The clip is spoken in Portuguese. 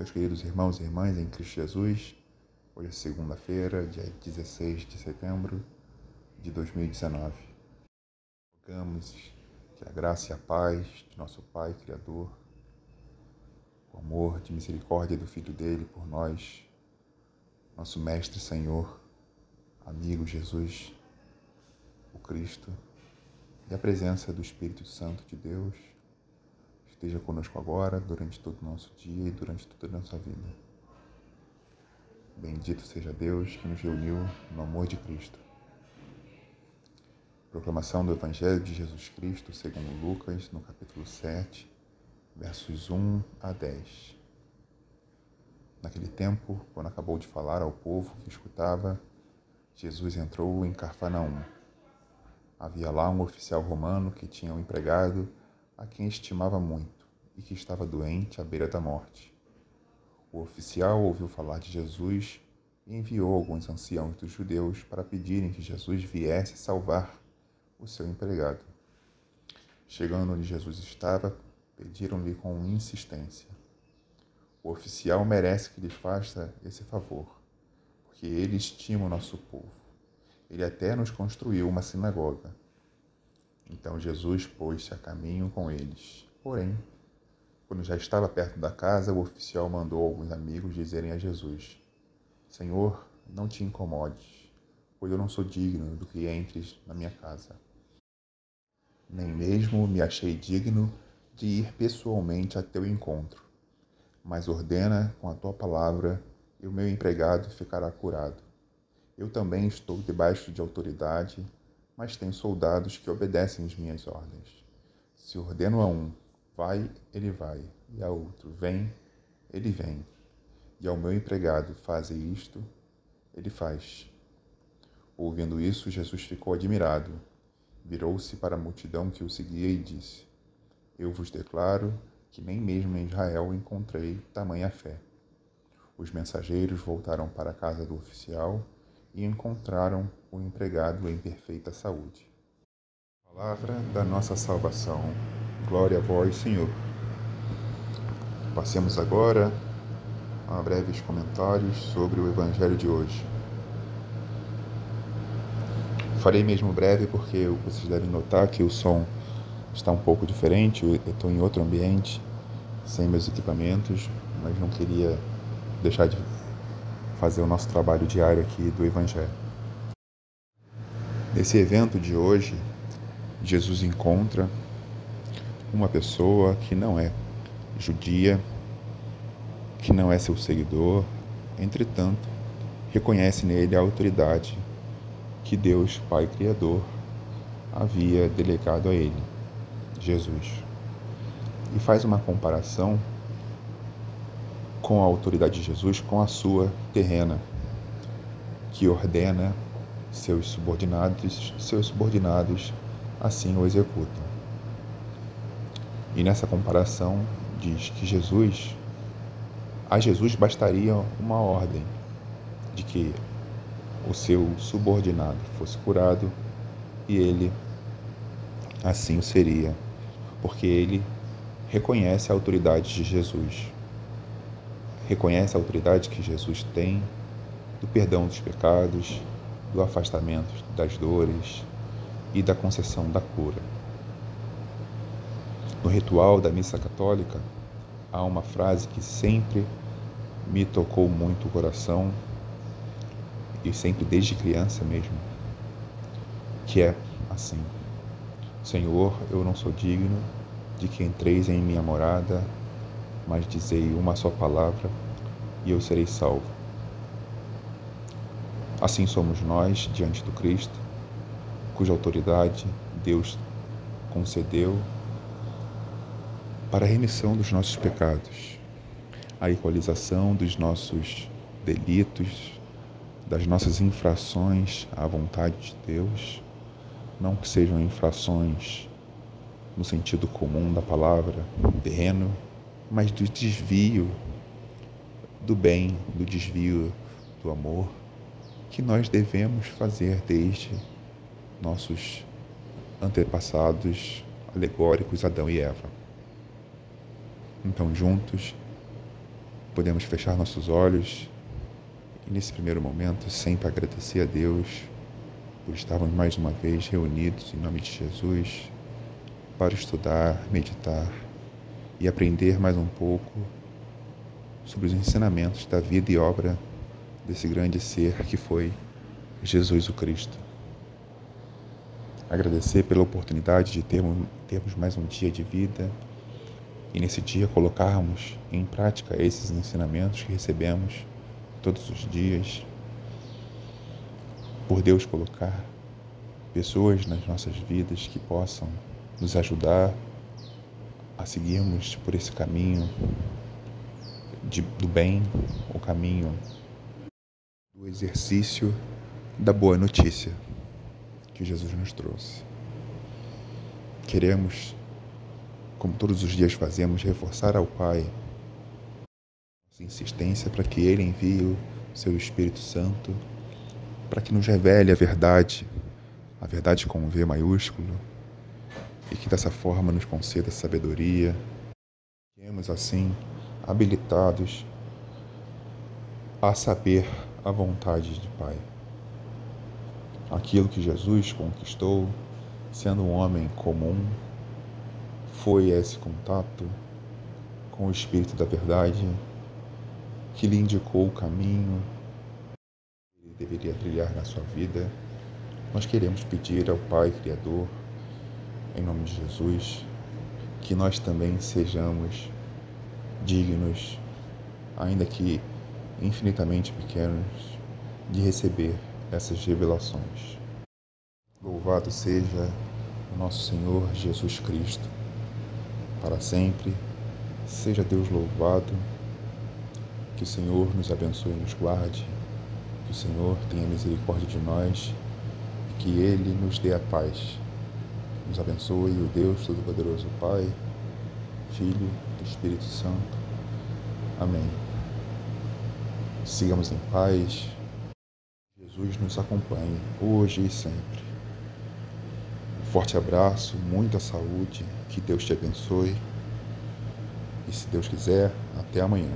Meus queridos irmãos e irmãs em Cristo Jesus, hoje é segunda-feira, dia 16 de setembro de 2019. Rogamos que a graça e a paz de nosso Pai Criador, o amor de misericórdia do Filho dele por nós, nosso Mestre Senhor, amigo Jesus, o Cristo, e a presença do Espírito Santo de Deus esteja conosco agora, durante todo o nosso dia e durante toda a nossa vida. Bendito seja Deus que nos reuniu no amor de Cristo. Proclamação do Evangelho de Jesus Cristo segundo Lucas, no capítulo 7, versos 1 a 10. Naquele tempo, quando acabou de falar ao povo que escutava, Jesus entrou em Carfanaum. Havia lá um oficial romano que tinha um empregado a quem estimava muito e que estava doente à beira da morte. O oficial ouviu falar de Jesus e enviou alguns anciãos dos judeus para pedirem que Jesus viesse salvar o seu empregado. Chegando onde Jesus estava, pediram-lhe com insistência: O oficial merece que lhe faça esse favor, porque ele estima o nosso povo. Ele até nos construiu uma sinagoga. Então Jesus pôs-se a caminho com eles. Porém, quando já estava perto da casa, o oficial mandou alguns amigos dizerem a Jesus: Senhor, não te incomodes, pois eu não sou digno do que entres na minha casa. Nem mesmo me achei digno de ir pessoalmente a teu encontro. Mas ordena com a tua palavra e o meu empregado ficará curado. Eu também estou debaixo de autoridade mas tenho soldados que obedecem as minhas ordens. Se ordeno a um, vai, ele vai, e a outro, vem, ele vem. E ao meu empregado, faze isto, ele faz. Ouvindo isso, Jesus ficou admirado. Virou-se para a multidão que o seguia e disse: Eu vos declaro que nem mesmo em Israel encontrei tamanha fé. Os mensageiros voltaram para a casa do oficial e encontraram o empregado em perfeita saúde. Palavra da nossa salvação. Glória a vós, Senhor. Passemos agora a breves comentários sobre o Evangelho de hoje. Farei mesmo breve porque vocês devem notar que o som está um pouco diferente. Eu estou em outro ambiente, sem meus equipamentos, mas não queria deixar de fazer o nosso trabalho diário aqui do Evangelho. Nesse evento de hoje, Jesus encontra uma pessoa que não é judia, que não é seu seguidor, entretanto, reconhece nele a autoridade que Deus, Pai Criador, havia delegado a ele, Jesus. E faz uma comparação com a autoridade de Jesus com a sua terrena, que ordena seus subordinados, seus subordinados assim o executam. E nessa comparação diz que Jesus, a Jesus bastaria uma ordem de que o seu subordinado fosse curado e ele assim o seria, porque ele reconhece a autoridade de Jesus reconhece a autoridade que Jesus tem do perdão dos pecados, do afastamento das dores e da concessão da cura. No ritual da missa católica, há uma frase que sempre me tocou muito o coração e sempre desde criança mesmo, que é assim: Senhor, eu não sou digno de que entreis em minha morada mas dizei uma só palavra e eu serei salvo. Assim somos nós diante do Cristo, cuja autoridade Deus concedeu para a remissão dos nossos pecados, a equalização dos nossos delitos, das nossas infrações à vontade de Deus, não que sejam infrações no sentido comum da palavra, terreno, mas do desvio do bem, do desvio do amor que nós devemos fazer desde nossos antepassados alegóricos Adão e Eva. Então, juntos, podemos fechar nossos olhos e, nesse primeiro momento, sempre agradecer a Deus por estarmos mais uma vez reunidos em nome de Jesus para estudar, meditar e aprender mais um pouco sobre os ensinamentos da vida e obra desse grande ser que foi Jesus o Cristo. Agradecer pela oportunidade de termos, termos mais um dia de vida e nesse dia colocarmos em prática esses ensinamentos que recebemos todos os dias. Por Deus colocar pessoas nas nossas vidas que possam nos ajudar a seguirmos por esse caminho de, do bem, o caminho do exercício da boa notícia que Jesus nos trouxe. Queremos, como todos os dias fazemos, reforçar ao Pai nossa insistência para que Ele envie o seu Espírito Santo para que nos revele a verdade, a verdade com V maiúsculo, e que dessa forma nos conceda sabedoria. Fiquemos assim habilitados a saber a vontade de Pai. Aquilo que Jesus conquistou, sendo um homem comum, foi esse contato com o Espírito da Verdade que lhe indicou o caminho que ele deveria trilhar na sua vida. Nós queremos pedir ao Pai Criador, em nome de Jesus, que nós também sejamos dignos, ainda que infinitamente pequenos, de receber essas revelações. Louvado seja o nosso Senhor Jesus Cristo, para sempre. Seja Deus louvado. Que o Senhor nos abençoe e nos guarde. Que o Senhor tenha misericórdia de nós e que Ele nos dê a paz. Nos abençoe o Deus Todo-Poderoso, Pai, Filho e Espírito Santo. Amém. Sigamos em paz. Jesus nos acompanhe hoje e sempre. Forte abraço, muita saúde, que Deus te abençoe. E se Deus quiser, até amanhã.